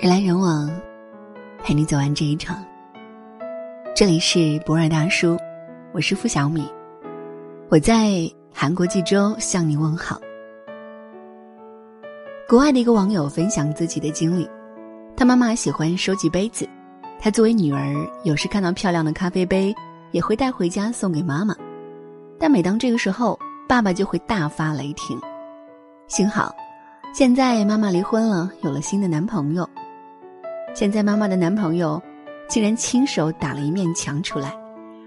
人来人往，陪你走完这一场。这里是博尔大叔，我是付小米，我在韩国济州向你问好。国外的一个网友分享自己的经历，他妈妈喜欢收集杯子，他作为女儿，有时看到漂亮的咖啡杯，也会带回家送给妈妈。但每当这个时候，爸爸就会大发雷霆。幸好，现在妈妈离婚了，有了新的男朋友。现在妈妈的男朋友，竟然亲手打了一面墙出来，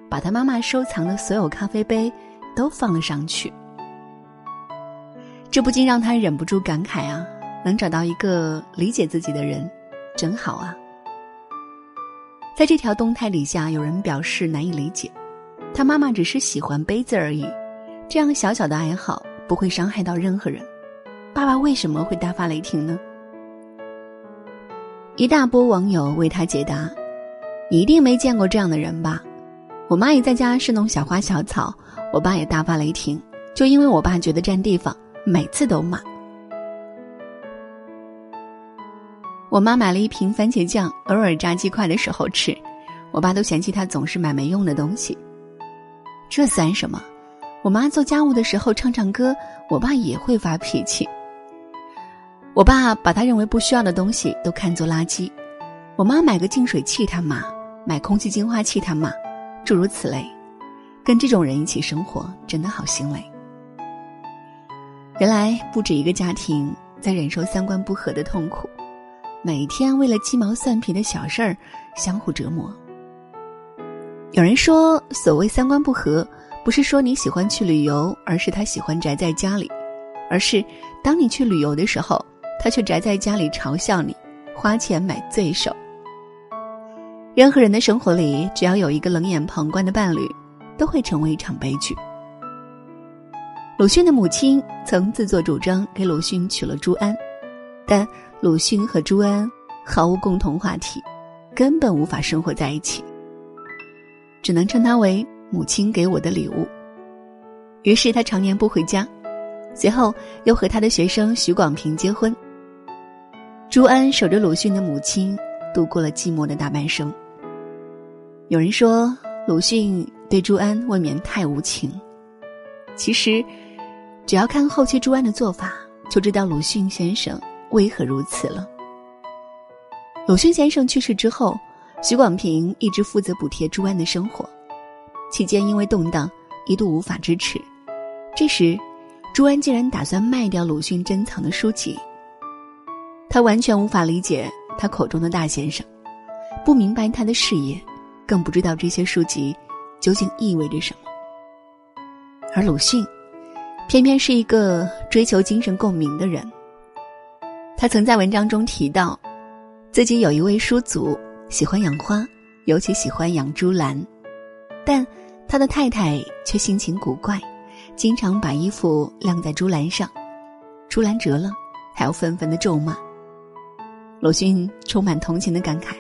把他妈妈收藏的所有咖啡杯都放了上去。这不禁让他忍不住感慨啊。能找到一个理解自己的人，真好啊！在这条动态底下，有人表示难以理解，他妈妈只是喜欢杯子而已，这样小小的爱好不会伤害到任何人，爸爸为什么会大发雷霆呢？一大波网友为他解答：“你一定没见过这样的人吧？我妈也在家侍弄小花小草，我爸也大发雷霆，就因为我爸觉得占地方，每次都骂。”我妈买了一瓶番茄酱，偶尔炸鸡块的时候吃，我爸都嫌弃她总是买没用的东西。这算什么？我妈做家务的时候唱唱歌，我爸也会发脾气。我爸把他认为不需要的东西都看作垃圾，我妈买个净水器他骂，买空气净化器他骂，诸如此类。跟这种人一起生活，真的好心累。原来不止一个家庭在忍受三观不合的痛苦。每天为了鸡毛蒜皮的小事儿相互折磨。有人说，所谓三观不合，不是说你喜欢去旅游，而是他喜欢宅在家里；而是当你去旅游的时候，他却宅在家里嘲笑你，花钱买罪受。任何人的生活里，只要有一个冷眼旁观的伴侣，都会成为一场悲剧。鲁迅的母亲曾自作主张给鲁迅娶了朱安，但。鲁迅和朱安毫无共同话题，根本无法生活在一起，只能称他为母亲给我的礼物。于是他常年不回家，随后又和他的学生许广平结婚。朱安守着鲁迅的母亲，度过了寂寞的大半生。有人说鲁迅对朱安未免太无情，其实，只要看后期朱安的做法，就知道鲁迅先生。为何如此了？鲁迅先生去世之后，许广平一直负责补贴朱安的生活，期间因为动荡，一度无法支持。这时，朱安竟然打算卖掉鲁迅珍藏的书籍。他完全无法理解他口中的大先生，不明白他的事业，更不知道这些书籍究竟意味着什么。而鲁迅，偏偏是一个追求精神共鸣的人。他曾在文章中提到，自己有一位叔祖喜欢养花，尤其喜欢养珠兰，但他的太太却性情古怪，经常把衣服晾在珠兰上，珠兰折了，还要愤愤的咒骂。鲁迅充满同情的感慨，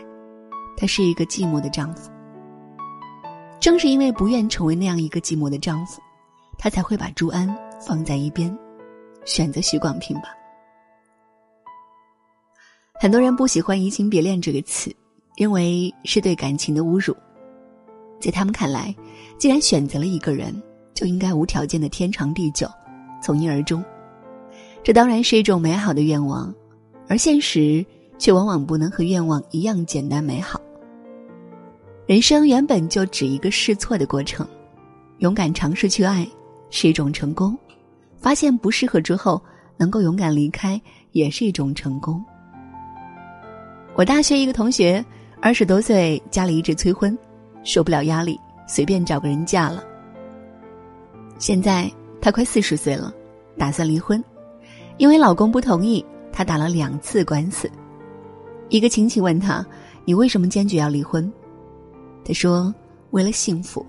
他是一个寂寞的丈夫。正是因为不愿成为那样一个寂寞的丈夫，他才会把朱安放在一边，选择许广平吧。很多人不喜欢“移情别恋”这个词，认为是对感情的侮辱。在他们看来，既然选择了一个人，就应该无条件的天长地久，从一而终。这当然是一种美好的愿望，而现实却往往不能和愿望一样简单美好。人生原本就只一个试错的过程，勇敢尝试去爱是一种成功，发现不适合之后能够勇敢离开也是一种成功。我大学一个同学，二十多岁，家里一直催婚，受不了压力，随便找个人嫁了。现在她快四十岁了，打算离婚，因为老公不同意，她打了两次官司。一个亲戚问他：“你为什么坚决要离婚？”他说：“为了幸福。”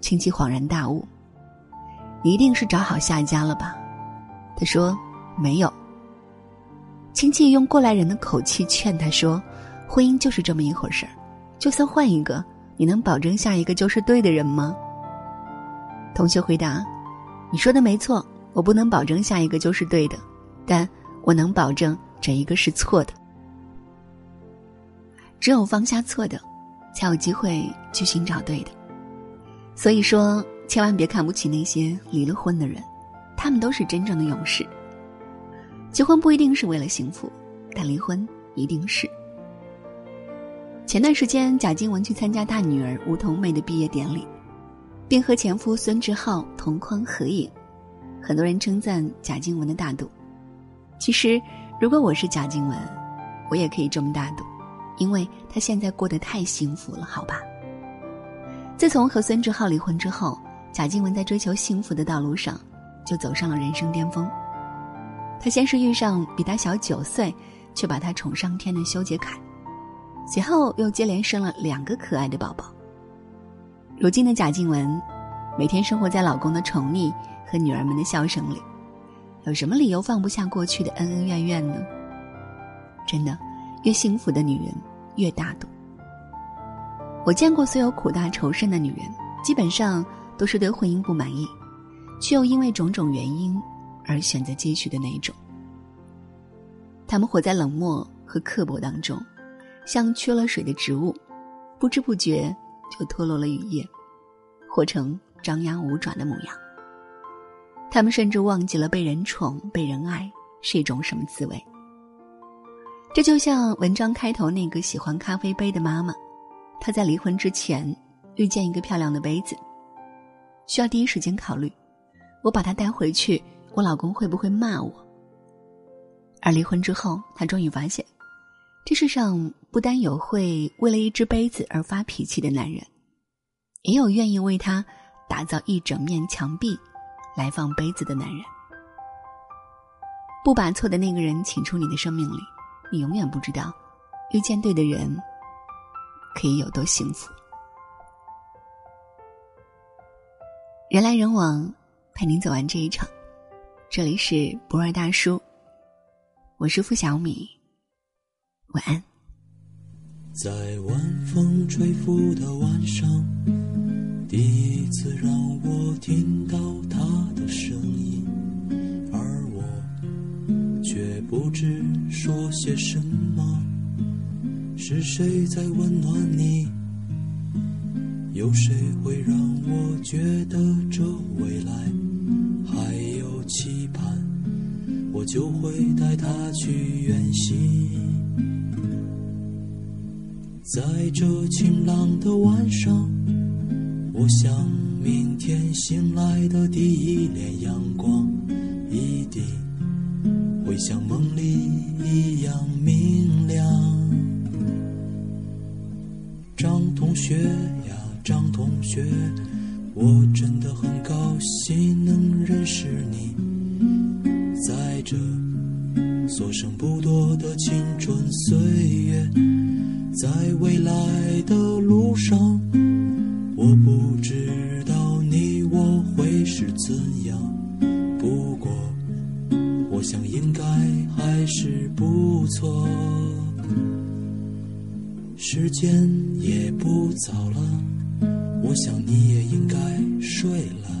亲戚恍然大悟：“你一定是找好下家了吧？”他说：“没有。”亲戚用过来人的口气劝他说：“婚姻就是这么一回事儿，就算换一个，你能保证下一个就是对的人吗？”同学回答：“你说的没错，我不能保证下一个就是对的，但我能保证这一个是错的。”只有放下错的，才有机会去寻找对的。所以说，千万别看不起那些离了婚的人，他们都是真正的勇士。结婚不一定是为了幸福，但离婚一定是。前段时间，贾静雯去参加大女儿吴桐妹的毕业典礼，并和前夫孙志浩同框合影，很多人称赞贾静雯的大度。其实，如果我是贾静雯，我也可以这么大度，因为她现在过得太幸福了，好吧？自从和孙志浩离婚之后，贾静雯在追求幸福的道路上，就走上了人生巅峰。她先是遇上比她小九岁，却把她宠上天的修杰楷，随后又接连生了两个可爱的宝宝。如今的贾静雯，每天生活在老公的宠溺和女儿们的笑声里，有什么理由放不下过去的恩恩怨怨呢？真的，越幸福的女人越大度。我见过所有苦大仇深的女人，基本上都是对婚姻不满意，却又因为种种原因。而选择继续的那一种，他们活在冷漠和刻薄当中，像缺了水的植物，不知不觉就脱落了羽叶，活成张牙舞爪的模样。他们甚至忘记了被人宠、被人爱是一种什么滋味。这就像文章开头那个喜欢咖啡杯的妈妈，她在离婚之前遇见一个漂亮的杯子，需要第一时间考虑，我把它带回去。我老公会不会骂我？而离婚之后，她终于发现，这世上不单有会为了一只杯子而发脾气的男人，也有愿意为他打造一整面墙壁来放杯子的男人。不把错的那个人请出你的生命里，你永远不知道遇见对的人可以有多幸福。人来人往，陪您走完这一场。这里是不二大叔，我是付小米，晚安。在晚风吹拂的晚上，第一次让我听到他的声音，而我却不知说些什么。是谁在温暖你？有谁会让我觉得这未来还有期盼？我就会带他去远行，在这晴朗的晚上，我想明天醒来的第一缕阳光，一定会像梦里一样明亮。张同学呀，张同学，我真的很高兴能认识你。在这所剩不多的青春岁月，在未来的路上，时间也不早了，我想你也应该睡了。